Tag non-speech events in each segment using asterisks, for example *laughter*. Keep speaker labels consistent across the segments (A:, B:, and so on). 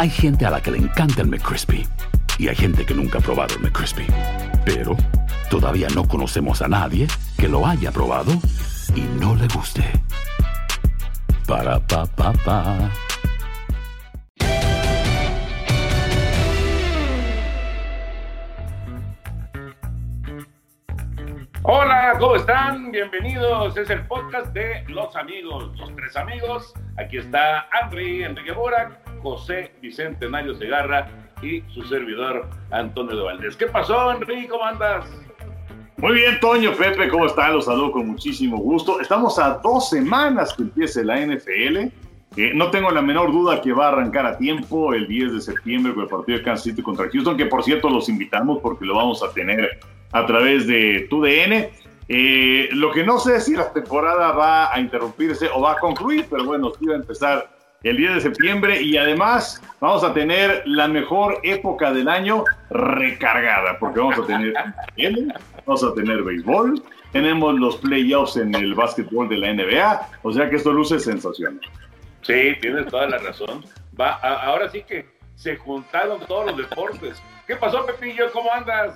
A: Hay gente a la que le encanta el McCrispy y hay gente que nunca ha probado el McCrispy. Pero todavía no conocemos a nadie que lo haya probado y no le guste. Para pa pa pa.
B: Hola, ¿cómo están? Bienvenidos. Es el podcast de Los Amigos, los tres amigos. Aquí está Henry Enrique Borac, José Vicente Mario Segarra y su servidor Antonio de Valdés. ¿Qué pasó, Henry? ¿Cómo andas?
C: Muy bien, Toño, Pepe, ¿cómo están? Los saludo con muchísimo gusto. Estamos a dos semanas que empiece la NFL. No tengo la menor duda que va a arrancar a tiempo el 10 de septiembre con el partido de Kansas City contra Houston, que por cierto los invitamos porque lo vamos a tener a través de TUDN. Eh, lo que no sé es si la temporada va a interrumpirse o va a concluir, pero bueno, sí va a empezar el 10 de septiembre y además vamos a tener la mejor época del año recargada, porque vamos a tener vamos a tener béisbol, tenemos los playoffs en el básquetbol de la NBA, o sea que esto luce sensacional.
B: Sí, tienes toda la razón. Va, a- ahora sí que se juntaron todos los deportes. ¿Qué pasó, Pepillo? ¿Cómo andas?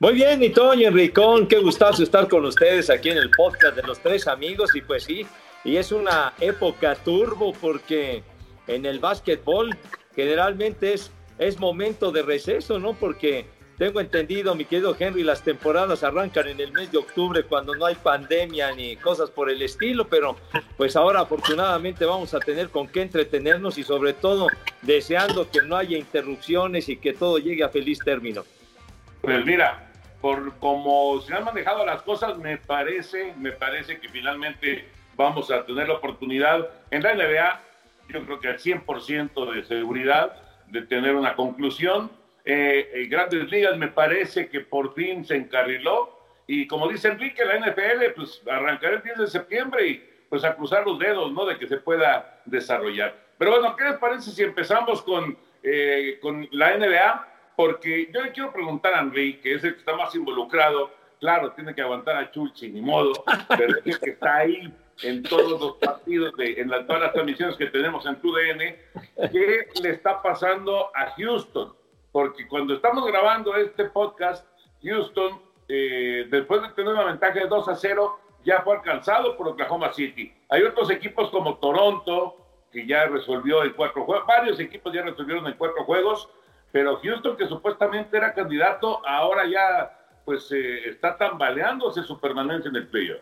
D: Muy bien, mi Toño Enricón, qué gustazo estar con ustedes aquí en el podcast de los tres amigos y pues sí, y es una época turbo porque en el básquetbol generalmente es, es momento de receso, ¿no? Porque tengo entendido, mi querido Henry, las temporadas arrancan en el mes de octubre cuando no hay pandemia ni cosas por el estilo, pero pues ahora afortunadamente vamos a tener con qué entretenernos y sobre todo deseando que no haya interrupciones y que todo llegue a feliz término.
B: Pues mira, por como se han manejado las cosas, me parece, me parece que finalmente vamos a tener la oportunidad en la NBA, yo creo que al 100% de seguridad de tener una conclusión. Eh, en Grandes Ligas me parece que por fin se encarriló y como dice Enrique, la NFL pues arrancará el 10 de septiembre y pues a cruzar los dedos, ¿no? De que se pueda desarrollar. Pero bueno, ¿qué les parece si empezamos con, eh, con la NBA? Porque yo le quiero preguntar a Henry, que es el que está más involucrado, claro, tiene que aguantar a Chulchi, ni modo, *laughs* pero es el que está ahí en todos los partidos, de, en la- todas las transmisiones que tenemos en TUDN, ¿qué le está pasando a Houston? Porque cuando estamos grabando este podcast, Houston, eh, después de tener una ventaja de 2 a 0, ya fue alcanzado por Oklahoma City. Hay otros equipos como Toronto, que ya resolvió en cuatro juegos, varios equipos ya resolvieron en cuatro juegos, pero Houston, que supuestamente era candidato, ahora ya pues eh, está tambaleándose su permanencia en el playoff.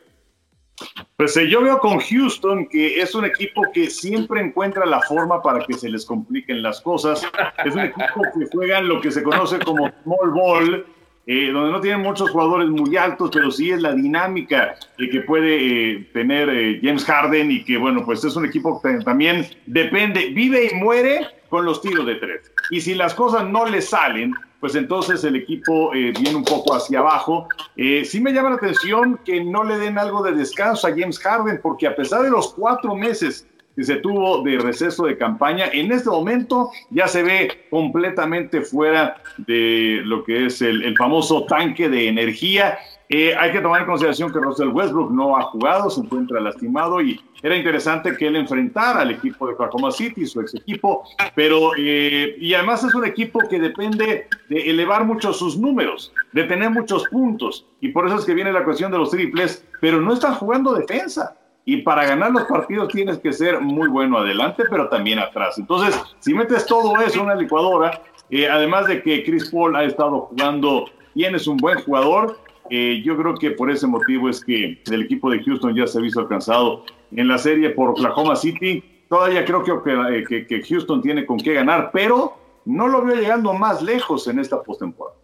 C: Pues eh, yo veo con Houston que es un equipo que siempre encuentra la forma para que se les compliquen las cosas. Es un equipo que juega en lo que se conoce como small ball, eh, donde no tienen muchos jugadores muy altos, pero sí es la dinámica eh, que puede eh, tener eh, James Harden y que, bueno, pues es un equipo que también depende, vive y muere con los tiros de tres. Y si las cosas no le salen, pues entonces el equipo eh, viene un poco hacia abajo. Eh, sí me llama la atención que no le den algo de descanso a James Harden, porque a pesar de los cuatro meses se tuvo de receso de campaña. En este momento ya se ve completamente fuera de lo que es el, el famoso tanque de energía eh, hay que tomar en consideración que Russell Westbrook no ha jugado, se encuentra lastimado y era interesante que él enfrentara al equipo de Oklahoma City, su ex equipo, pero eh, y además es un equipo que depende de elevar mucho sus números, de tener muchos puntos y por eso es que viene la cuestión de los triples, pero no están jugando defensa. Y para ganar los partidos tienes que ser muy bueno adelante, pero también atrás. Entonces, si metes todo eso en una licuadora, eh, además de que Chris Paul ha estado jugando bien, es un buen jugador, eh, yo creo que por ese motivo es que el equipo de Houston ya se ha visto alcanzado en la serie por Oklahoma City. Todavía creo que, que Houston tiene con qué ganar, pero no lo veo llegando más lejos en esta postemporada.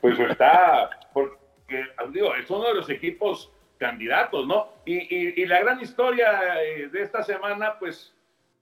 B: Pues está, porque digo, es uno de los equipos candidatos, ¿no? Y, y, y, la gran historia eh, de esta semana, pues,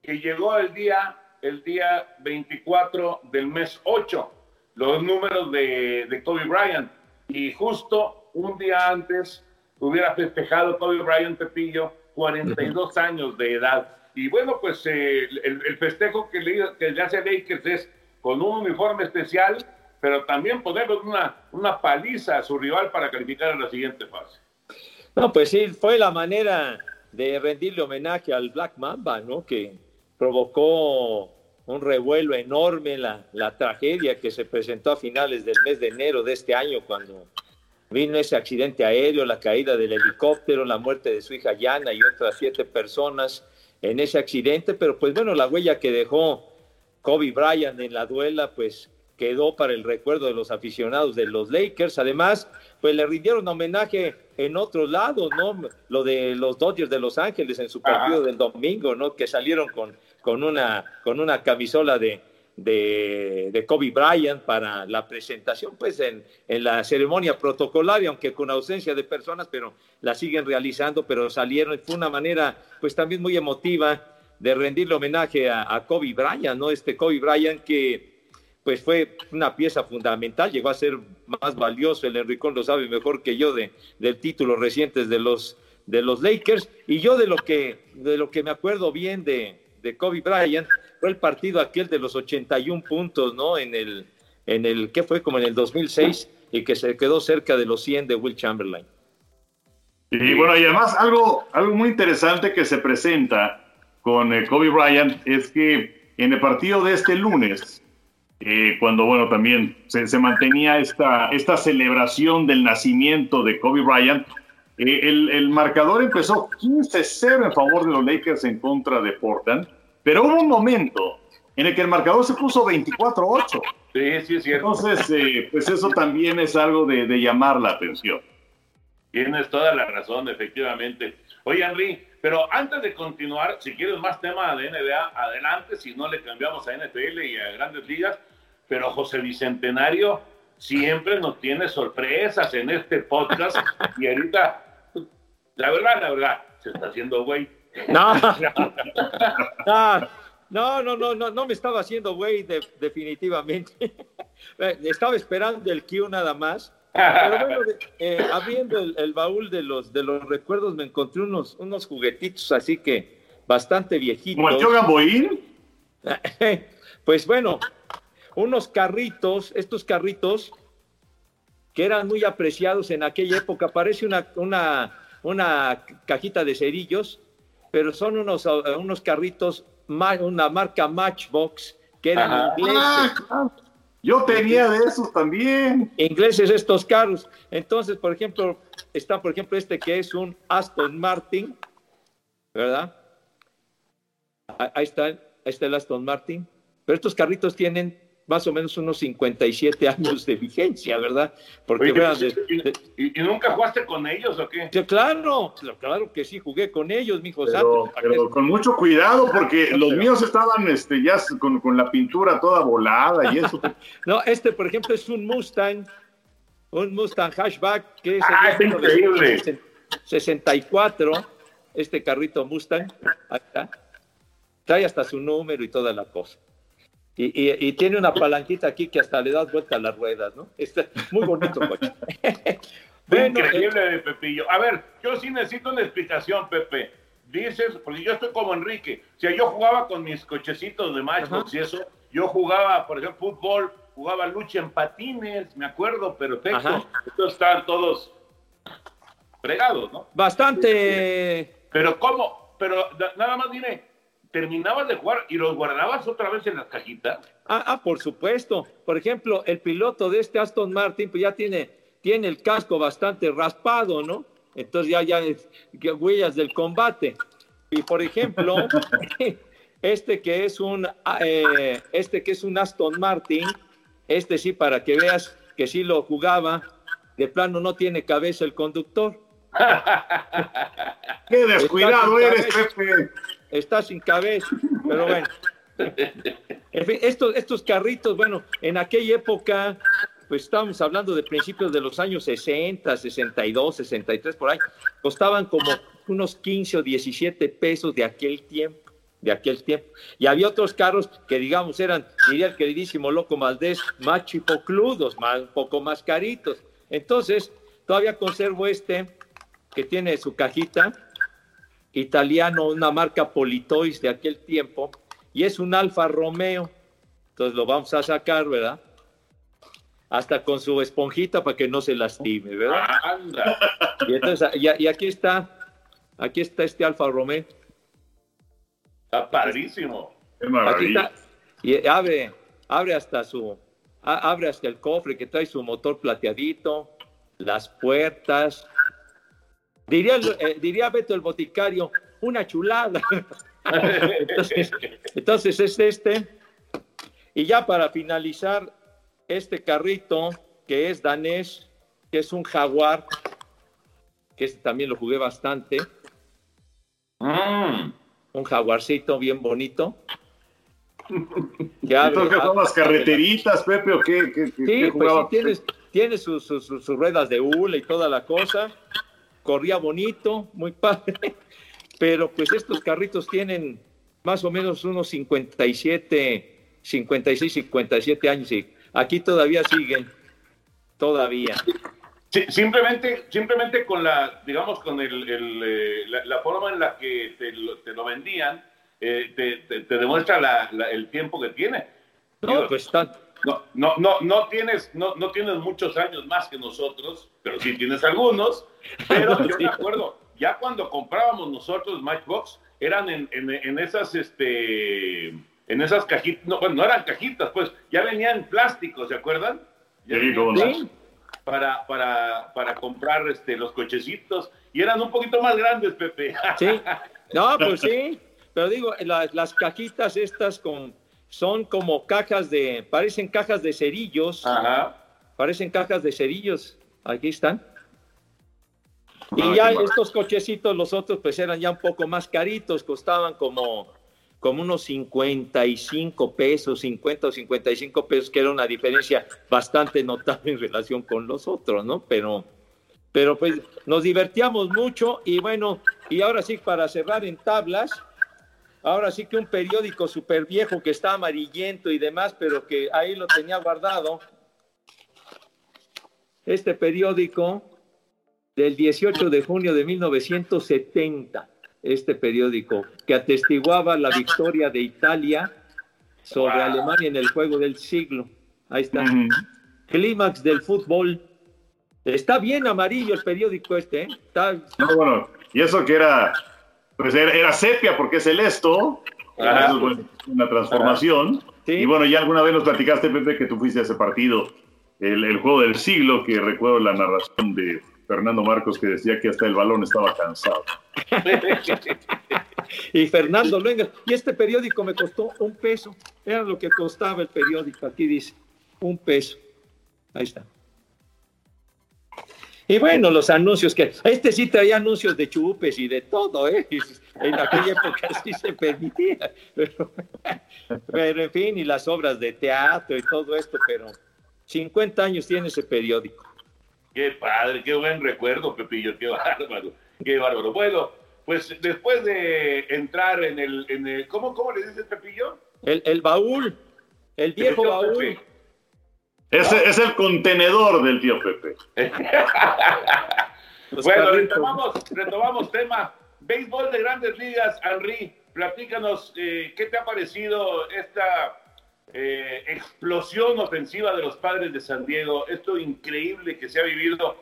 B: que llegó el día, el día 24 del mes 8, los números de, de Kobe Bryant y justo un día antes hubiera festejado Kobe Bryant Pepillo 42 años de edad. Y bueno, pues eh, el, festejo que le, que le hace Lakers es con un uniforme especial, pero también ponerle una, una paliza a su rival para calificar a la siguiente fase.
D: No, pues sí, fue la manera de rendirle homenaje al Black Mamba, ¿no? Que provocó un revuelo enorme, la, la tragedia que se presentó a finales del mes de enero de este año cuando vino ese accidente aéreo, la caída del helicóptero, la muerte de su hija Yana y otras siete personas en ese accidente, pero pues bueno, la huella que dejó Kobe Bryant en la duela, pues quedó para el recuerdo de los aficionados de los Lakers. Además, pues le rindieron homenaje en otros lados, ¿no? Lo de los Dodgers de Los Ángeles en su partido del domingo, ¿no? Que salieron con con una, con una camisola de, de, Kobe Bryant para la presentación, pues en, en, la ceremonia protocolaria, aunque con ausencia de personas, pero la siguen realizando, pero salieron, fue una manera pues también muy emotiva de rendirle homenaje a, Kobe Bryant, ¿no? Este Kobe Bryant que pues fue una pieza fundamental, llegó a ser más valioso, el Enricón lo sabe mejor que yo, de, del título recientes de los, de los Lakers, y yo de lo que, de lo que me acuerdo bien de, de Kobe Bryant fue el partido aquel de los 81 puntos, ¿no? En el, en el que fue como en el 2006 y que se quedó cerca de los 100 de Will Chamberlain.
C: Y bueno, y además algo, algo muy interesante que se presenta con eh, Kobe Bryant es que en el partido de este lunes, eh, cuando bueno, también se, se, mantenía esta, esta celebración del nacimiento de Kobe Bryant, eh, el, marcador empezó 15-0 en favor de los Lakers en contra de Portland, pero hubo un momento en el que el marcador se puso 24-8.
B: Sí, sí, es cierto.
C: Entonces, eh, pues eso también es algo de, llamar la atención.
B: Tienes toda la razón, efectivamente. Oye, Henry, pero antes de continuar, si quieres más tema de NBA, adelante, si no le cambiamos a NFL y a grandes ligas, pero José Bicentenario siempre nos tiene sorpresas en este podcast y ahorita la verdad, la verdad, se está haciendo güey.
D: No, *laughs* no, no, no, no, no me estaba haciendo güey definitivamente. *laughs* estaba esperando el Q nada más. Pero bueno, eh, abriendo el, baúl de los, de los recuerdos, me encontré unos, unos juguetitos así que bastante viejitos.
C: ¿Como el *laughs*
D: Pues bueno, unos carritos, estos carritos que eran muy apreciados en aquella época. Parece una, una una cajita de cerillos, pero son unos, unos carritos, una marca Matchbox, que eran ingleses.
C: Yo tenía de esos también.
D: Ingleses estos carros. Entonces, por ejemplo, está, por ejemplo, este que es un Aston Martin, ¿verdad? Ahí está, ahí está el Aston Martin. Pero estos carritos tienen más o menos unos 57 años de vigencia, ¿verdad?
B: Porque ¿y, nunca jugaste con ellos o qué?
D: claro, claro que sí, jugué con ellos, mi hijo
C: pero, con mucho cuidado, porque los míos estaban este, ya con, la pintura toda volada y eso. *laughs*
D: no, este, por ejemplo, es un Mustang, un Mustang Hashback, que es,
B: ah, es increíble.
D: 64, este carrito Mustang, ahí está. Trae hasta su número y toda la cosa. Y, tiene una palanquita aquí que hasta le das vuelta a las ruedas, ¿no? Está muy bonito, *laughs* coche.
B: bueno, Increíble, eh, Pepillo. A ver, yo sí necesito una explicación, Pepe. dices, porque yo estoy como Enrique, o sea, yo jugaba con mis cochecitos de Matchbox y eso, yo jugaba, por ejemplo, fútbol, jugaba lucha en patines, me acuerdo, perfecto. Entonces estaban todos fregados, ¿no?
D: Bastante.
B: Pero ¿cómo? Pero nada más dime, ¿terminabas de jugar y los guardabas otra vez en las cajitas?
D: Ah, ah, por supuesto. Por ejemplo, el piloto de este Aston Martin, pues ya tiene, tiene el casco bastante raspado, ¿no? Entonces ya, ya es huellas del combate. Y por ejemplo, *laughs* este que es un ah, eh, este que es un Aston Martin, este sí, para que veas que sí lo jugaba, de plano no tiene cabeza el conductor. *laughs*
C: Qué descuidado eres, Pepe.
D: Está sin cabeza, pero bueno. En fin, estos, estos carritos, bueno, en aquella época pues estábamos hablando de principios de los años 60, 62, 63, por ahí, costaban como unos 15 o 17 pesos de aquel tiempo, de aquel tiempo. Y había otros carros que, digamos, eran, diría el queridísimo Loco Maldés, más chipocludos, más, un poco más caritos. Entonces, todavía conservo este, que tiene su cajita, italiano, una marca Politois de aquel tiempo, y es un Alfa Romeo. Entonces lo vamos a sacar, ¿verdad? hasta con su esponjita para que no se lastime, ¿verdad? *laughs* Y, entonces, y, aquí está, aquí está este Alfa Romeo.
B: Está padrísimo.
D: Aquí está, y abre, abre hasta su, abre hasta el cofre que trae su motor plateadito, las puertas. Diría, eh, diría Beto el boticario, una chulada. *laughs* entonces, entonces es este. Y ya para finalizar, este carrito que es danés, que es un jaguar, que este también lo jugué bastante. Mm. Un jaguarcito bien bonito. *laughs*
C: Que son las carreteritas, Pepe, o qué?
D: sí, pues sí, tiene, sus, ruedas de hule y toda la cosa. Corría bonito, muy padre. *laughs* Pero pues estos carritos tienen más o menos unos 57, 56, 57 años y Aquí todavía siguen, todavía.
B: simplemente, simplemente con la, digamos, con el, eh, la, forma en la que te lo, vendían, eh, te, demuestra el tiempo que tiene.
D: No, pues está.
B: No, no, no, no tienes, no, no tienes muchos años más que nosotros, pero sí tienes algunos. Pero *laughs* yo me acuerdo, ya cuando comprábamos nosotros Matchbox, eran en, en esas, este, en esas cajitas, no, bueno, no eran cajitas, pues ya venían plásticos, ¿se acuerdan? sí, para, para, para comprar este, los cochecitos y eran un poquito más grandes, Pepe. *laughs*
D: Sí, no, pues sí, pero digo, las cajitas estas con, son como cajas de, parecen cajas de cerillos, Ajá. parecen cajas de cerillos, aquí están. Y ya estos cochecitos, los otros, pues eran ya un poco más caritos, costaban como como unos 55 pesos, 50 o 55 pesos, que era una diferencia bastante notable en relación con los otros, ¿no? Pero, pero pues nos divertíamos mucho y bueno, y ahora sí, para cerrar en tablas, ahora sí que un periódico súper viejo que está amarillento y demás, pero que ahí lo tenía guardado. Este periódico del 18 de junio de 1970 este periódico, que atestiguaba la victoria de Italia sobre Alemania en el juego del siglo. Ahí está. Clímax del fútbol. Está bien amarillo el periódico este, ¿eh? Está...
C: No, bueno, y eso que era, pues era, sepia porque es el esto, una transformación. Y bueno, ya alguna vez nos platicaste, Pepe, que tú fuiste a ese partido, el, el juego del siglo, que recuerdo la narración de Fernando Marcos que decía que hasta el balón estaba cansado. *laughs*
D: y Fernando venga y este periódico me costó un peso, era lo que costaba el periódico, aquí dice, un peso. Ahí está. Y bueno, los anuncios que, este sí traía anuncios de chupes y de todo, ¿eh? En aquella época *laughs* sí se permitía. Pero, *laughs* pero en fin, y las obras de teatro y todo esto, pero 50 años tiene ese periódico.
B: Qué padre, qué buen recuerdo, Pepillo, qué *laughs* bárbaro, qué bárbaro. Bueno, pues después de entrar en el, en el ¿cómo, cómo le dices, Pepillo?
D: El, el baúl, el viejo baúl.
C: Ese es el contenedor del tío Pepe. *laughs*
B: bueno, retomamos, retomamos tema béisbol de grandes ligas, Henry, platícanos, eh, ¿qué te ha parecido esta eh, explosión ofensiva de los padres de San Diego? Esto increíble que se ha vivido,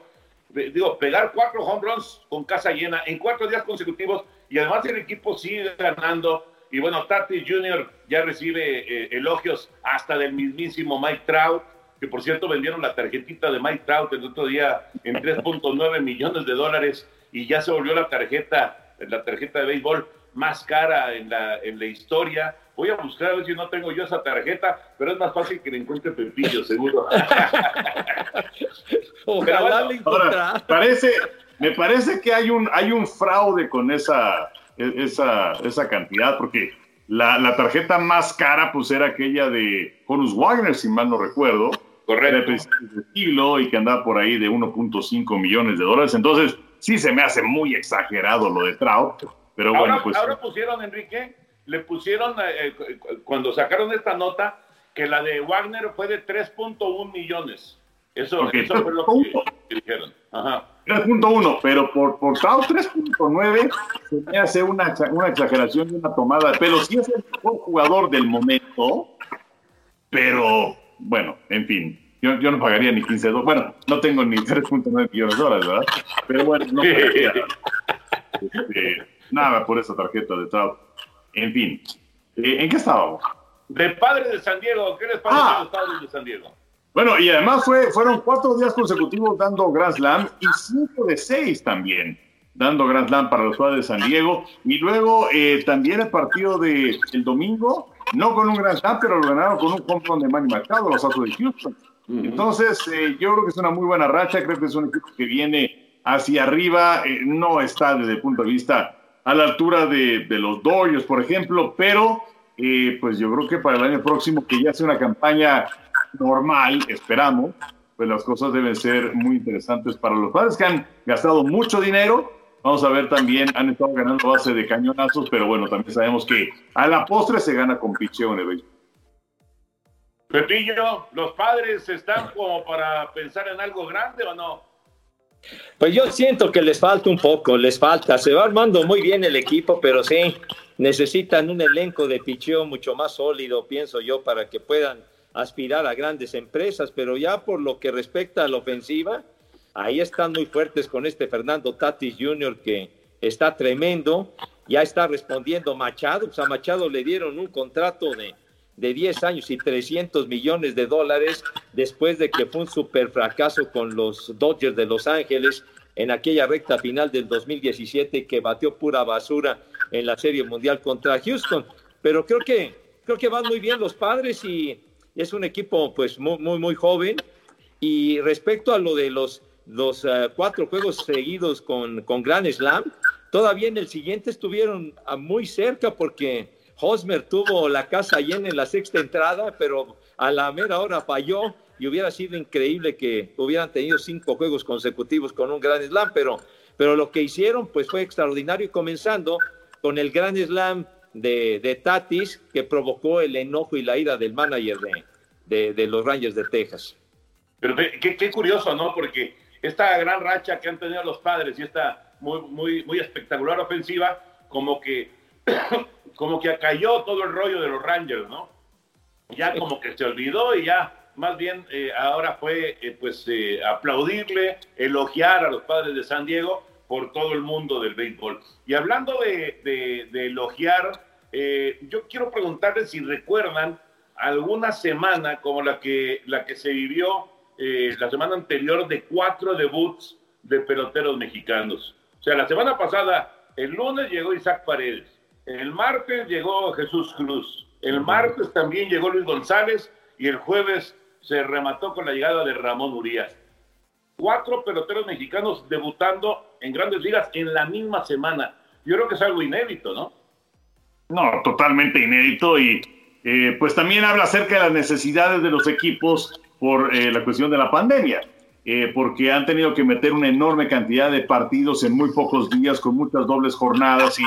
B: digo, pegar cuatro home runs con casa llena en cuatro días consecutivos y además el equipo sigue ganando. Y bueno, Tati Jr. ya recibe eh, elogios hasta del mismísimo Mike Trout, que por cierto vendieron la tarjetita de Mike Trout el otro día en 3.9 millones de dólares y ya se volvió la tarjeta, la tarjeta de béisbol más cara en la, en la historia. Voy a buscar a ver si no tengo yo esa tarjeta, pero es más fácil que le encuentre Pepillo, seguro. *laughs*
C: Ojalá ahora, parece, me parece que hay un, hay un fraude con esa, esa, esa cantidad, porque la, la, tarjeta más cara pues era aquella de Horus Wagner, si mal no recuerdo.
B: Correcto.
C: De estilo y que andaba por ahí de 1.5 millones de dólares. Entonces, sí se me hace muy exagerado lo de Trout. Pero
B: ahora,
C: bueno, pues.
B: Ahora pusieron, Enrique, le pusieron, eh, eh, cuando sacaron esta nota, que la de Wagner fue de 3.1 millones. Eso, eso fue lo que, dijeron.
C: 3.1, pero por, por 3.9 se me hace una, una exageración y una tomada de pelo. Sí es el mejor jugador del momento, pero bueno, en fin. Yo, yo no pagaría ni 15 dólares. Bueno, no tengo ni 3.9 millones de dólares, ¿verdad? Pero bueno, no *laughs* pagaría este, nada por esa tarjeta de Trout. En fin, eh, ¿en qué estábamos?
B: De padre de San Diego. ¿Qué les parece ah. los padres de San Diego?
C: Bueno, y además fue, fueron cuatro días consecutivos dando Grand Slam y cinco de seis también dando Grand Slam para los padres de San Diego. Y luego eh, también el partido del el domingo, no con un Grand Slam, pero lo ganaron con un home de Manny Machado, los Astros de Houston. Entonces, eh, yo creo que es una muy buena racha, creo que es un equipo que viene hacia arriba, eh, no está desde el punto de vista a la altura de, los Dodgers, por ejemplo, pero pues yo creo que para el año próximo, que ya sea una campaña normal, esperamos, pues las cosas deben ser muy interesantes para los padres que han gastado mucho dinero. Vamos a ver también, han estado ganando base de cañonazos, pero bueno, también sabemos que a la postre se gana con picheo en el béisbol.
B: Pepillo, ¿los padres están como para pensar en algo grande o no?
D: Pues yo siento que les falta un poco, les falta. Se va armando muy bien el equipo, pero sí, necesitan un elenco de picheo mucho más sólido, pienso yo, para que puedan aspirar a grandes empresas, pero ya por lo que respecta a la ofensiva, ahí están muy fuertes con este Fernando Tatis Jr. que está tremendo, ya está respondiendo Machado, pues a Machado le dieron un contrato de, de 10 años y 300 millones de dólares después de que fue un super fracaso con los Dodgers de Los Ángeles en aquella recta final del 2017 que batió pura basura en la Serie Mundial contra Houston. Pero creo que creo que van muy bien los padres y es un equipo pues muy, muy, joven. Y respecto a lo de los, los eh, cuatro juegos seguidos con, con Grand Slam, todavía en el siguiente estuvieron muy cerca porque Hosmer tuvo la casa llena en la sexta entrada, pero a la mera hora falló y hubiera sido increíble que hubieran tenido cinco juegos consecutivos con un Grand Slam, pero, pero lo que hicieron pues fue extraordinario, comenzando con el Grand Slam de, Tatis que provocó el enojo y la ira del manager de, de, los Rangers de Texas.
B: Pero qué, curioso, ¿no? Porque esta gran racha que han tenido los padres y esta muy, muy, muy espectacular ofensiva, como que, como que cayó todo el rollo de los Rangers, ¿no? Ya como que se olvidó y ya más bien eh, ahora fue eh, pues eh, aplaudirle, elogiar a los padres de San Diego por todo el mundo del béisbol. Y hablando de, elogiar, yo quiero preguntarles si recuerdan alguna semana como la que, la que se vivió la semana anterior de cuatro debuts de peloteros mexicanos. O sea, la semana pasada, el lunes llegó Isaac Paredes, el martes llegó Jesús Cruz, el martes también llegó Luis González y el jueves se remató con la llegada de Ramón Urias cuatro peloteros mexicanos debutando en grandes ligas en la misma semana. Yo creo que es algo inédito, ¿no?
C: No, totalmente inédito y eh, pues también habla acerca de las necesidades de los equipos por eh, la cuestión de la pandemia, eh, porque han tenido que meter una enorme cantidad de partidos en muy pocos días con muchas dobles jornadas y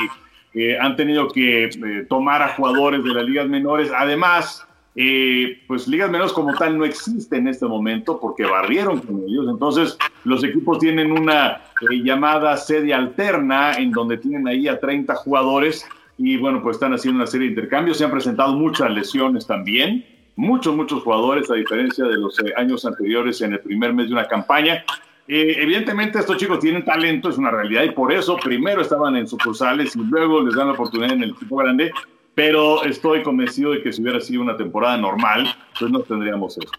C: han tenido que tomar a jugadores de las ligas menores. Además, Eh, pues ligas menores como tal no existe en este momento porque barrieron con ellos. Entonces, los equipos tienen una eh, llamada sede alterna en donde tienen ahí a 30 jugadores y bueno, pues están haciendo una serie de intercambios. Se han presentado muchas lesiones también. Muchos, muchos jugadores, a diferencia de los eh, años anteriores en el primer mes de una campaña. Evidentemente estos chicos tienen talento, es una realidad, y por eso primero estaban en sucursales y luego les dan la oportunidad en el equipo grande pero estoy convencido de que si hubiera sido una temporada normal, pues no tendríamos eso.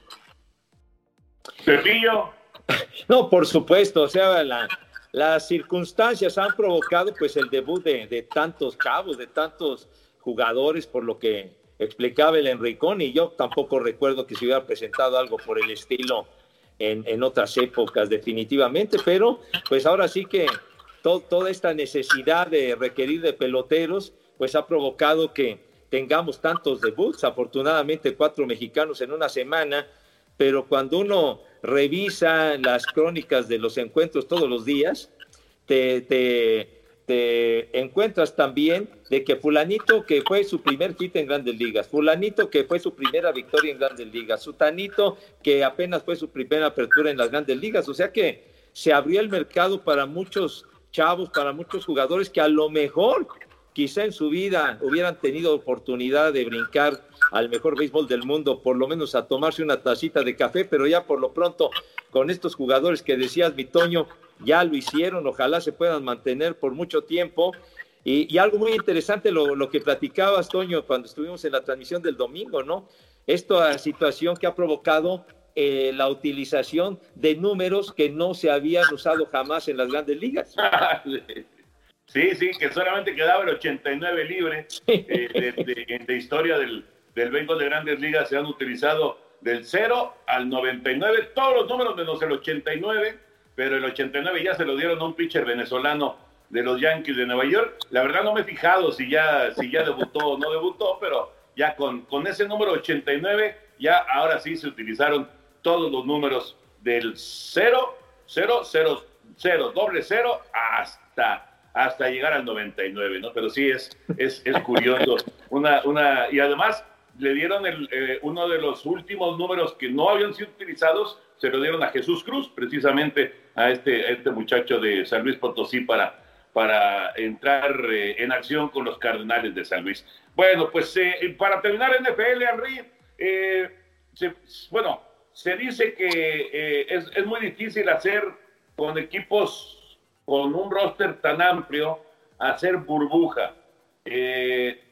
B: Pepillo. *laughs*
D: No, por supuesto, o sea, las circunstancias han provocado pues el debut de, tantos cabos, de tantos jugadores, por lo que explicaba el Enricón, y yo tampoco recuerdo que se hubiera presentado algo por el estilo en, en otras épocas, definitivamente, pero pues ahora sí que toda esta necesidad de requerir de peloteros, pues ha provocado que tengamos tantos debuts, afortunadamente cuatro mexicanos en una semana, pero cuando uno revisa las crónicas de los encuentros todos los días, te, te, encuentras también de que fulanito que fue su primer hit en grandes ligas, fulanito que fue su primera victoria en grandes ligas, sutanito que apenas fue su primera apertura en las grandes ligas, o sea que se abrió el mercado para muchos chavos, para muchos jugadores que a lo mejor quizá en su vida hubieran tenido oportunidad de brincar al mejor béisbol del mundo, por lo menos a tomarse una tacita de café, pero ya por lo pronto con estos jugadores que decías, mi Toño, ya lo hicieron, ojalá se puedan mantener por mucho tiempo. Y, algo muy interesante lo, que platicabas, Toño, cuando estuvimos en la transmisión del domingo, ¿no? Esta situación que ha provocado eh, la utilización de números que no se habían usado jamás en las grandes ligas. *laughs*
B: Sí, sí, que solamente quedaba el 89 libre eh, de, historia del, del béisbol de grandes ligas. Se han utilizado del 0 al 99, todos los números menos el 89, pero el 89 ya se lo dieron a un pitcher venezolano de los Yankees de Nueva York. La verdad no me he fijado si ya, si ya debutó o no debutó, pero ya con, con ese número 89, ya ahora sí se utilizaron todos los números del 0, 0, 0, 0, doble 0 hasta hasta llegar al 99, ¿no? Pero sí es, es, es curioso. *laughs* Una, una, y además le dieron el, eh, uno de los últimos números que no habían sido utilizados, se lo dieron a Jesús Cruz, precisamente a este, este muchacho de San Luis Potosí para, para entrar eh, en acción con los Cardenales de San Luis. Bueno, pues eh, para terminar NFL, Henry, bueno, se dice que es, es muy difícil hacer con equipos con un roster tan amplio, hacer burbuja. Eh,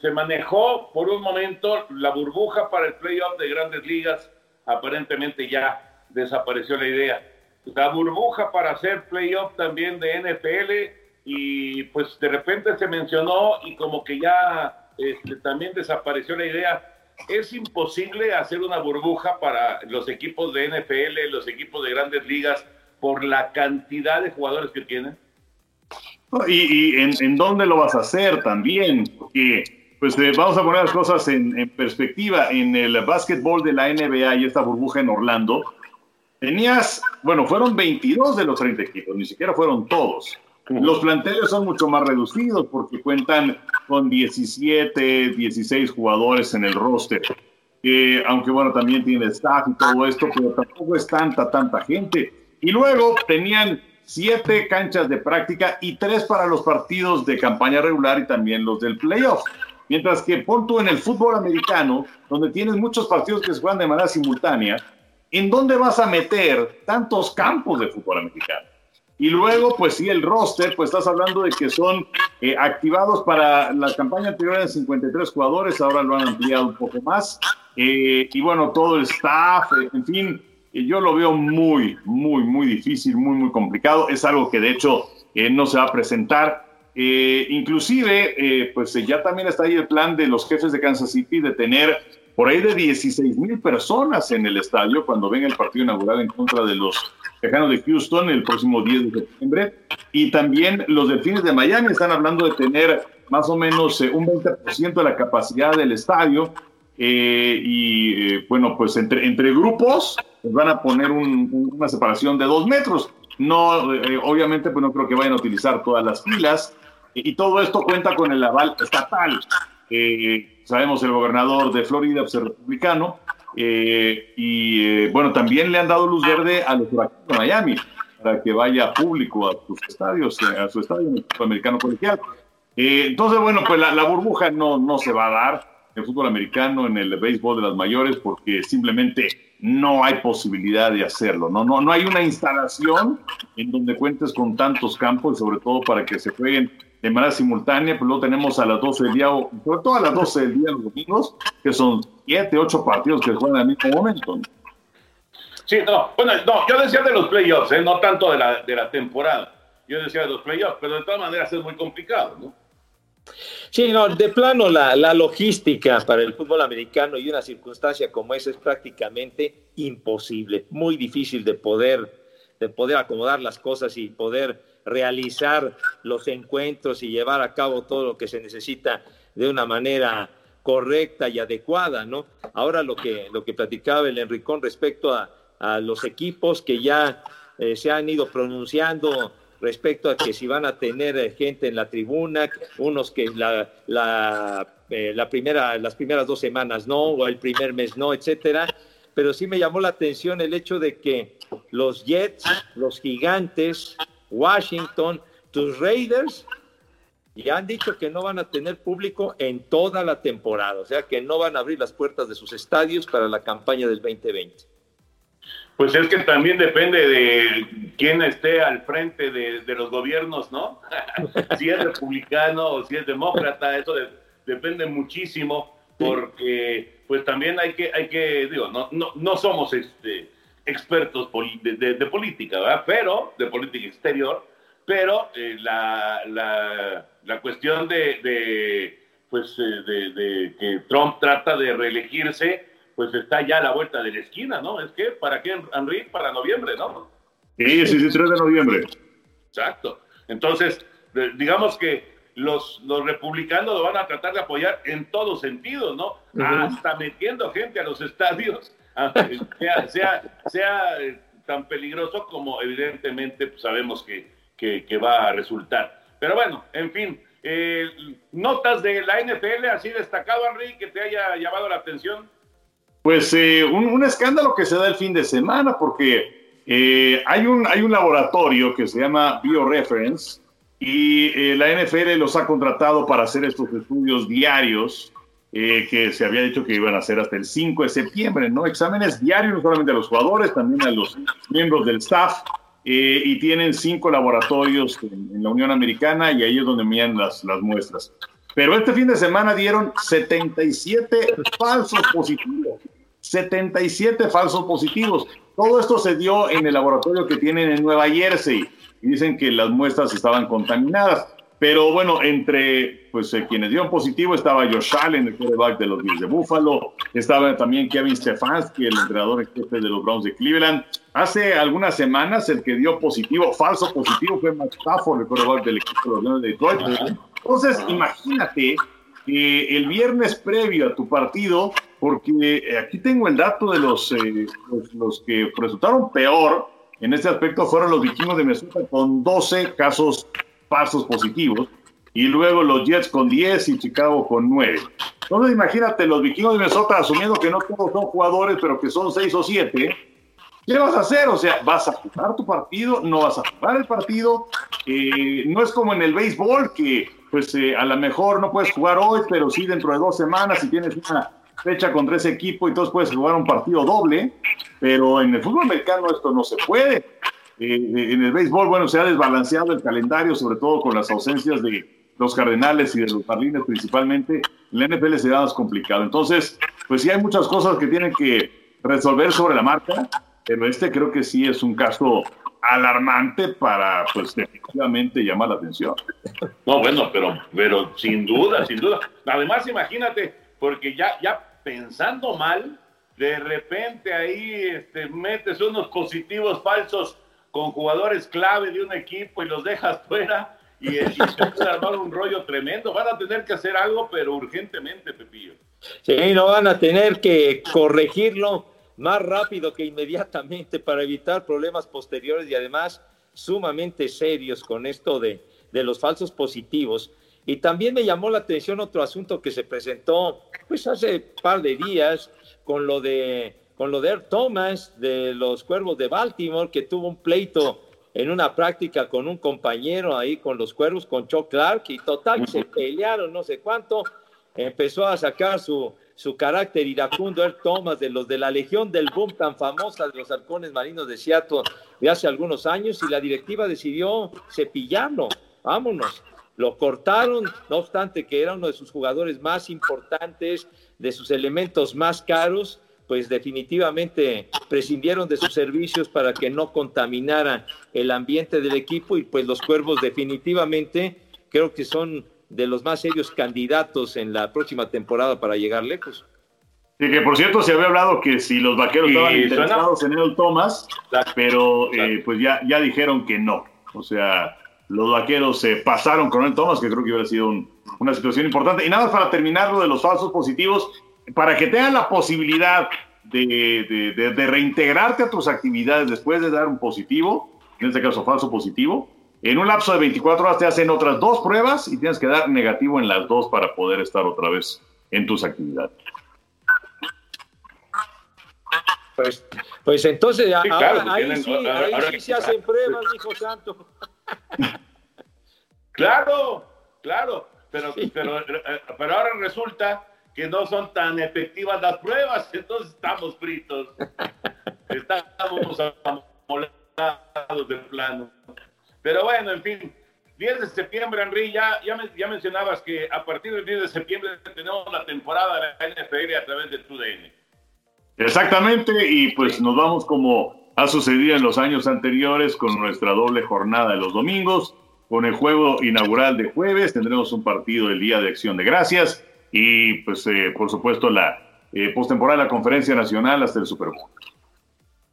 B: se, manejó por un momento la burbuja para el playoff de grandes ligas, aparentemente ya desapareció la idea. La burbuja para hacer playoff también de NFL y pues de repente se mencionó y como que ya este, también desapareció la idea. Es imposible hacer una burbuja para los equipos de NFL, los equipos de grandes ligas, por la cantidad de jugadores que tienen.
C: Y, en, dónde lo vas a hacer también, porque pues eh, vamos a poner las cosas en, perspectiva. En el básquetbol de la NBA y esta burbuja en Orlando, tenías, bueno, fueron 22 de los 30 equipos, ni siquiera fueron todos. Los planteles son mucho más reducidos porque cuentan con 17, 16 jugadores en el roster. aunque bueno, también tiene staff y todo esto, pero tampoco es tanta, tanta gente. Y luego tenían siete canchas de práctica y tres para los partidos de campaña regular y también los del playoff. Mientras que pon tú en el fútbol americano, donde tienes muchos partidos que se juegan de manera simultánea, ¿en dónde vas a meter tantos campos de fútbol americano? Y luego, pues sí, el roster, pues estás hablando de que son eh, activados para la campaña anterior en 53 jugadores, ahora lo han ampliado un poco más. Eh, y bueno, todo el staff, eh, en fin, y yo lo veo muy, muy, muy difícil, muy, muy complicado. Es algo que de hecho eh, no se va a presentar. Eh, inclusive, eh, pues ya también está ahí el plan de los jefes de Kansas City de tener por ahí de 16 mil personas en el estadio cuando venga el partido inaugural en contra de los Tejanos de Houston el próximo 10 de septiembre. Y también los Delfines de Miami están hablando de tener más o menos un 20% de la capacidad del estadio. Y bueno, pues entre, grupos pues van a poner una separación de dos metros. No, eh, obviamente, pues no creo que vayan a utilizar todas las filas. Y, todo esto cuenta con el aval estatal. Eh, sabemos el gobernador de Florida pues, es republicano, eh, y eh, bueno, también le han dado luz verde a los huracanes de Miami para que vaya público a sus estadios, eh, a su estadio americano colegial. entonces, bueno, pues la, burbuja no, no se va a dar el fútbol americano, en el béisbol de las mayores, porque simplemente no hay posibilidad de hacerlo. No, no, no hay una instalación en donde cuentes con tantos campos y sobre todo para que se jueguen de manera simultánea, pues luego tenemos a las 12 del día, sobre todo a las 12 del día los domingos, que son 7, 8 partidos que juegan al mismo momento.
B: Sí, no, bueno, no, yo decía de los playoffs, ¿eh? no tanto de la, de la temporada. Yo decía de los playoffs, pero de todas maneras es muy complicado, ¿no?
D: Sí, no, de plano la, la, logística para el fútbol americano y una circunstancia como esa es prácticamente imposible, muy difícil de poder, de poder acomodar las cosas y poder realizar los encuentros y llevar a cabo todo lo que se necesita de una manera correcta y adecuada, ¿no? Ahora lo que, lo que platicaba el Enricón respecto a, los equipos que ya eh, se han ido pronunciando respecto a que si van a tener eh, gente en la tribuna, unos que la, la, eh, la primera, las primeras dos semanas no, o el primer mes no, etcétera. Pero sí me llamó la atención el hecho de que los Jets, los Gigantes, Washington, tus Raiders, ya han dicho que no van a tener público en toda la temporada, o sea que no van a abrir las puertas de sus estadios para la campaña del 2020.
B: Pues es que también depende de quién esté al frente de, los gobiernos, ¿no? *laughs* si es republicano o si es demócrata, eso depende muchísimo, porque pues también hay que, hay que digo, no, no, no somos este, expertos de, política, ¿verdad? Pero, de política exterior, pero eh, la, la, cuestión de, pues, eh, de, que Trump trata de reelegirse, pues está ya a la vuelta de la esquina, ¿no? Es que, ¿para qué, Henry? Para noviembre, ¿no?
C: Sí, sí, sí, 3 de noviembre.
B: Exacto. Entonces, digamos que los, los republicanos lo van a tratar de apoyar en todos sentidos, ¿no? Hasta metiendo gente a los estadios *laughs* sea, sea, sea, eh, tan peligroso como evidentemente pues, sabemos que, que, va a resultar. Pero bueno, en fin, eh, notas de la NFL así destacado, Henry, que te haya llamado la atención.
C: Pues eh, un, escándalo que se da el fin de semana porque hay, un, hay un laboratorio que se llama BioReference y la NFL los ha contratado para hacer estos estudios diarios eh, que se había dicho que iban a hacer hasta el 5 de septiembre, ¿no? Exámenes diarios, no solamente a los jugadores, también a los miembros del staff, eh, y tienen cinco laboratorios en, la Unión Americana y ahí es donde envían las, las muestras. Pero este fin de semana dieron 77 falsos positivos. 77 falsos positivos. Todo esto se dio en el laboratorio que tienen en Nueva Jersey y dicen que las muestras estaban contaminadas. Pero bueno, entre pues, eh, quienes dieron positivo estaba Josh Allen, el quarterback de los Bills de Buffalo, estaba también Kevin Stefanski, el entrenador jefe de los Browns de Cleveland. Hace algunas semanas el que dio positivo, falso positivo, fue Matt Stafford, el quarterback del equipo de los Leones de Detroit. Entonces, imagínate que el viernes previo a tu partido, porque eh, aquí tengo el dato de los, eh, los, los que resultaron peor en este aspecto fueron los vikingos de Minnesota con 12 casos pasos positivos, y luego los Jets con 10 y Chicago con 9. Entonces imagínate los vikingos de Minnesota asumiendo que no todos son jugadores, pero que son 6 o 7. ¿Qué vas a hacer? O sea, ¿vas a jugar tu partido? ¿No vas a jugar el partido? Eh, no es como en el béisbol que pues eh, a lo mejor no puedes jugar hoy, pero sí dentro de dos semanas si tienes una fecha con tres equipos, entonces puedes jugar un partido doble, pero en el fútbol americano esto no se puede. Eh, en el béisbol, bueno, se ha desbalanceado el calendario, sobre todo con las ausencias de los Cardenales y de los Marlines principalmente. En la NFL se da más complicado. Entonces, pues sí hay muchas cosas que tienen que resolver sobre la marca, pero este creo que sí es un caso alarmante para, pues, definitivamente llamar la atención.
B: No, bueno, pero, pero sin duda, sin duda. Además, imagínate, porque ya, ya pensando mal, de repente ahí este, metes unos positivos falsos con jugadores clave de un equipo y los dejas fuera y, se puede armar un rollo tremendo. Van a tener que hacer algo, pero urgentemente, Pepillo.
D: Sí, no van a tener que corregirlo más rápido que inmediatamente para evitar problemas posteriores y además sumamente serios con esto de, de los falsos positivos. Y también me llamó la atención otro asunto que se presentó pues hace par de días con lo de con lo de Earl Thomas de los Cuervos de Baltimore que tuvo un pleito en una práctica con un compañero ahí con los Cuervos con Chuck Clark y total se pelearon no sé cuánto empezó a sacar su su carácter iracundo Earl Thomas de los de la Legión del Boom tan famosa de los halcones marinos de Seattle de hace algunos años y la directiva decidió cepillarlo. Vámonos. Lo cortaron, no obstante que era uno de sus jugadores más importantes, de sus elementos más caros, pues definitivamente prescindieron de sus servicios para que no contaminara el ambiente del equipo y pues los cuervos definitivamente creo que son de los más serios candidatos en la próxima temporada para llegar lejos.
C: Y que por cierto se había hablado que si los vaqueros estaban interesados en el Thomas, pero eh, pues ya, ya dijeron que no. O sea, los vaqueros se pasaron con el Thomas, que creo que hubiera sido una situación importante. Y nada más para terminar lo de los falsos positivos, para que tengan la posibilidad de, de, reintegrarte a tus actividades después de dar un positivo, en este caso falso positivo, en un lapso de 24 horas te hacen otras dos pruebas y tienes que dar negativo en las dos para poder estar otra vez en tus actividades.
D: Pues, pues entonces, ahí, sí, ahí sí se hacen pruebas, hijo santo. *laughs*
B: claro, claro, pero, pero, eh, pero ahora resulta que no son tan efectivas las pruebas, entonces estamos fritos. *laughs* Estamos amolados de plano. Pero bueno, en fin, 10 de septiembre, Henry, ya, ya, mencionabas que a partir del 10 de septiembre tenemos la temporada de la NFL a través de TUDN.
C: Exactamente, y pues nos vamos como ha sucedido en los años anteriores con nuestra doble jornada de los domingos, con el juego inaugural de jueves, tendremos un partido el Día de Acción de Gracias y pues eh, por supuesto la eh, postemporada de la Conferencia Nacional hasta el Super Bowl.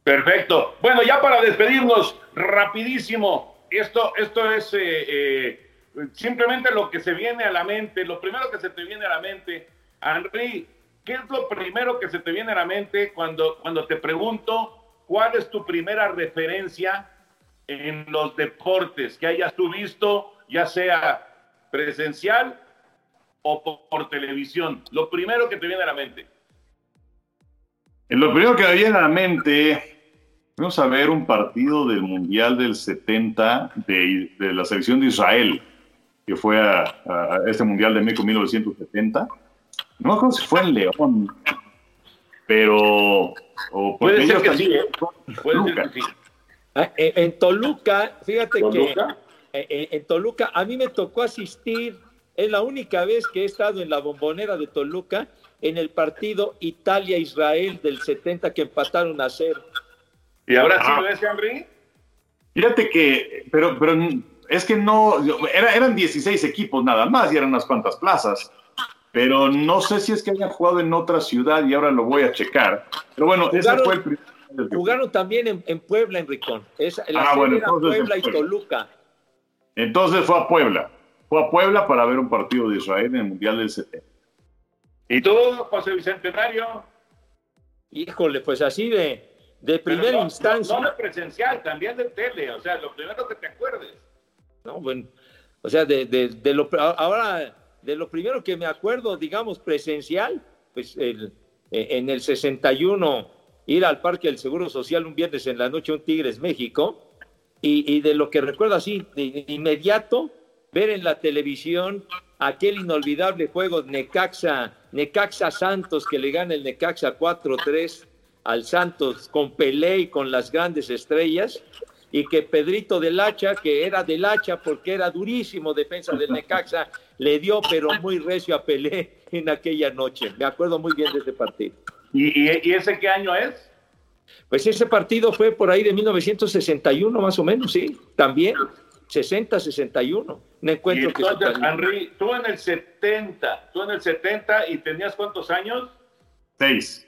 B: Perfecto. Bueno, ya para despedirnos, rapidísimo, esto, esto es eh, simplemente lo que se viene a la mente, lo primero que se te viene a la mente, Henry, ¿qué es lo primero que se te viene a la mente cuando, cuando te pregunto ¿cuál es tu primera referencia en los deportes que hayas tú visto, ya sea presencial o por, televisión? Lo primero que te viene a la mente.
C: Lo primero que me viene a la mente, vamos a ver un partido del Mundial del 70 de, la selección de Israel, que fue a, este Mundial de México 1970. No me si fue en León, pero
B: Puede ser que sí, ¿eh? Puede ser que sí.
D: Ah, en Toluca, fíjate que eh, eh, en Toluca a mí me tocó asistir, es la única vez que he estado en la bombonera de Toluca en el partido Italia-Israel del 70 que empataron a cero.
B: ¿Y ahora sí lo ves, Henry?
C: Fíjate que, pero, pero es que no, era, eran 16 equipos nada más y eran unas cuantas plazas pero no sé si es que hayan jugado en otra ciudad y ahora lo voy a checar. Pero bueno, jugaron, ese fue el primer.
D: Jugaron también en, en Puebla, Enricón. Esa, la ah, bueno, era Puebla y Toluca.
C: Entonces fue a Puebla. Fue a Puebla para ver un partido de Israel en el Mundial del 70.
B: ¿Y tú, José Bicentenario?
D: Híjole, pues así de, de primera instancia.
B: No, de presencial, también de tele. O sea, lo primero que te acuerdes.
D: No, bueno. O sea, de, de, de lo. Ahora de lo primero que me acuerdo, digamos, presencial, pues el, eh, en el 61 ir al Parque del Seguro Social un viernes en la noche un Tigres México, y, de lo que recuerdo así, de inmediato, ver en la televisión aquel inolvidable juego Necaxa, Necaxa Santos, que le gana el Necaxa 4-3 al Santos con Pelé y con las grandes estrellas, y que Pedrito del Hacha, que era del Hacha porque era durísimo defensa del Necaxa, le dio pero muy recio a Pelé en aquella noche. Me acuerdo muy bien de ese partido.
B: ¿Y, ese qué año es?
D: Pues ese partido fue por ahí de 1961 más o menos, sí, también. 60, 61. Un encuentro
B: que Henry, tú en el 70, tú en el 70 y tenías cuántos años?
C: Seis.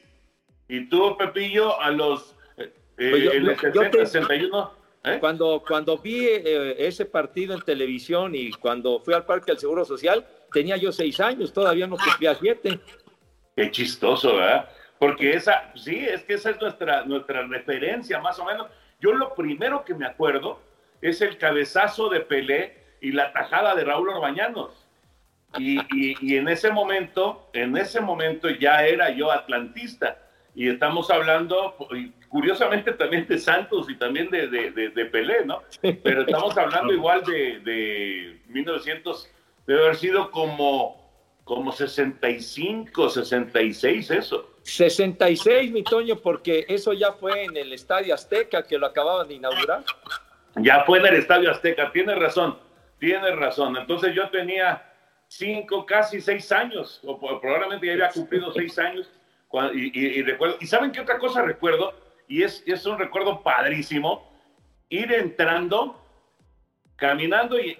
B: ¿Y tú, Pepillo, a los eh, pues en el 60, 61?
D: ¿Eh? Cuando, cuando vi eh, ese partido en televisión y cuando fui al Parque del Seguro Social, tenía yo seis años, todavía no cumplía siete.
B: Qué chistoso, ¿verdad? Porque esa, sí, es que esa es nuestra, nuestra referencia, más o menos. Yo lo primero que me acuerdo es el cabezazo de Pelé y la tajada de Raúl Orbañanos. Y, en ese momento, en ese momento ya era yo atlantista. Y estamos hablando, curiosamente también de Santos y también de, de, Pelé, ¿no? Pero estamos hablando igual de, de 1900, debe haber sido como, como 65, 66 eso.
D: 66, mi Toño, porque eso ya fue en el Estadio Azteca que lo acababan de inaugurar.
B: Ya fue en el Estadio Azteca, tiene razón, tiene razón. Entonces yo tenía cinco, casi seis años, o probablemente ya había cumplido seis años. Y, recuerdo, y saben qué otra cosa recuerdo, y es, es un recuerdo padrísimo, ir entrando, caminando y,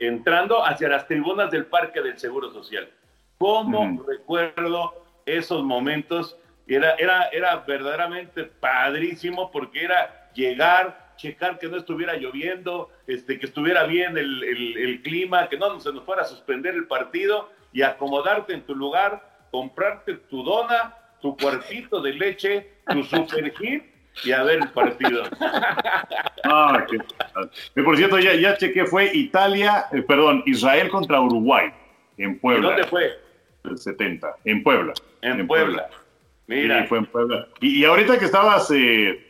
B: entrando hacia las tribunas del Parque del Seguro Social. ¿Cómo recuerdo esos momentos? Era, era, era verdaderamente padrísimo porque era llegar, checar que no estuviera lloviendo, este, que estuviera bien el, el, clima, que no se nos fuera a suspender el partido y acomodarte en tu lugar, comprarte tu dona, tu cuartito de leche, tu super hit y a ver el partido.
C: Ah, qué... Por cierto, ya, ya chequé, fue Italia, eh, perdón, Israel contra Uruguay, en Puebla.
B: ¿Y dónde fue?
C: El 70, en Puebla.
B: En, Puebla.
C: Mira. fue en Puebla. Y, y ahorita que estabas eh,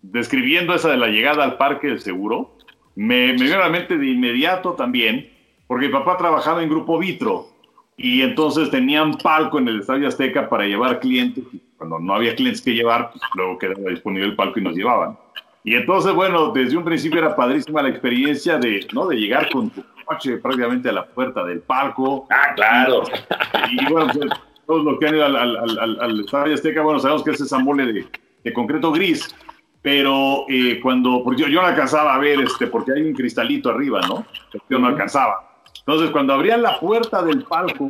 C: describiendo esa de la llegada al Parque del Seguro, me, me vino a la mente de inmediato también, porque mi papá trabajaba en Grupo Vitro y entonces tenían palco en el Estadio Azteca para llevar clientes. Cuando no había clientes que llevar, pues luego quedaba disponible el palco y nos llevaban. Y entonces, bueno, desde un principio era padrísima la experiencia de, ¿no? de llegar con tu coche prácticamente a la puerta del palco.
B: Ah, claro.
C: Y, bueno, pues, todos los que han ido al, al, al, Estadio Azteca, bueno, sabemos que es esa mole de, de concreto gris pero eh, cuando, porque yo, no alcanzaba a ver, este, porque hay un cristalito arriba, ¿no? Yo no alcanzaba. Entonces, cuando abrían la puerta del palco,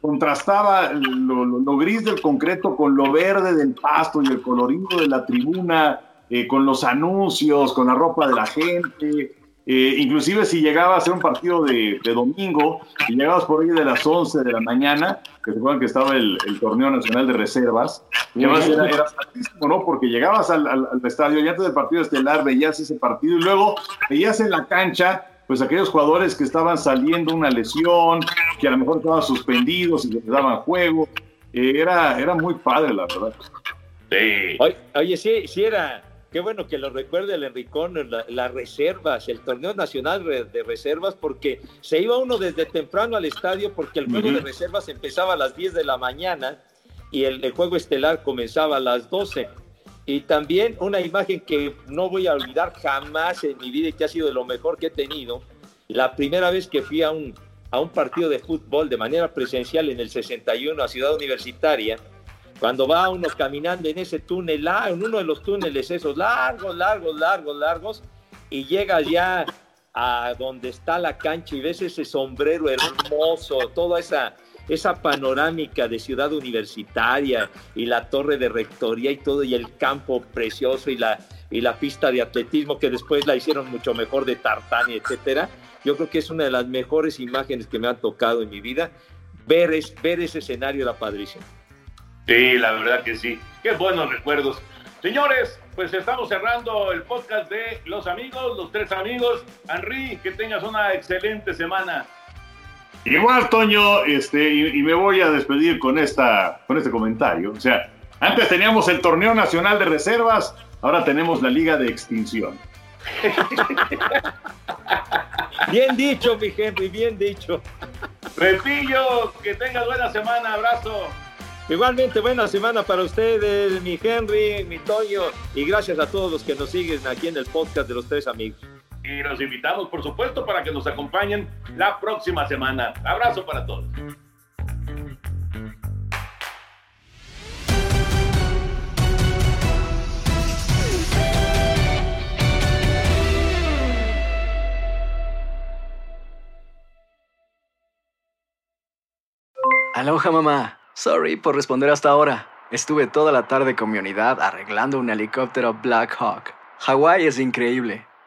C: contrastaba lo, gris del concreto con lo verde del pasto y el colorido de la tribuna, eh, con los anuncios, con la ropa de la gente, eh, inclusive si llegaba a ser un partido de, domingo y llegabas por ahí de las 11 de la mañana, que se acuerdan que estaba el, torneo nacional de reservas, y además era, era ¿no? Porque llegabas al, al, estadio y antes del partido estelar veías ese partido y luego veías en la cancha pues aquellos jugadores que estaban saliendo una lesión, que a lo mejor estaban suspendidos y les daban juego. Eh, era, era muy padre, la verdad.
D: Sí. Oye, oye sí, sí era, Qué bueno que lo recuerde el Enricón, las reservas, el torneo nacional de reservas, porque se iba uno desde temprano al estadio porque el juego de reservas empezaba a las 10 de la mañana y el, juego estelar comenzaba a las 12. Y también una imagen que no voy a olvidar jamás en mi vida y que ha sido de lo mejor que he tenido, la primera vez que fui a un, a un partido de fútbol de manera presencial en el 61 a Ciudad Universitaria, cuando va uno caminando en ese túnel, en uno de los túneles esos largos, largos, largos, largos, y llega ya a donde está la cancha y ves ese sombrero hermoso, toda esa, esa panorámica de ciudad universitaria y la torre de rectoría y todo, y el campo precioso y la, y la pista de atletismo que después la hicieron mucho mejor de tartán, etcétera. Yo creo que es una de las mejores imágenes que me han tocado en mi vida. Ver, es, ver ese escenario era padrísimo.
B: Sí, la verdad que sí. Qué buenos recuerdos. Señores, pues estamos cerrando el podcast de Los Amigos, los tres amigos. Henry, que tengas una excelente semana.
C: Igual, Toño, este, y, me voy a despedir con, esta, con este comentario. O sea, antes teníamos el torneo nacional de reservas, ahora tenemos la liga de extinción. *laughs*
D: bien dicho, mi Henry, bien dicho.
B: Repillo, que tengas buena semana, abrazo.
D: Igualmente, buena semana para ustedes, mi Henry, mi Toño, y gracias a todos los que nos siguen aquí en el podcast de los tres amigos.
B: Y los invitamos, por supuesto, para que nos acompañen la próxima semana. Abrazo para todos.
E: Aloha, mamá. Sorry por responder hasta ahora. Estuve toda la tarde con mi unidad arreglando un helicóptero Black Hawk. Hawái es increíble.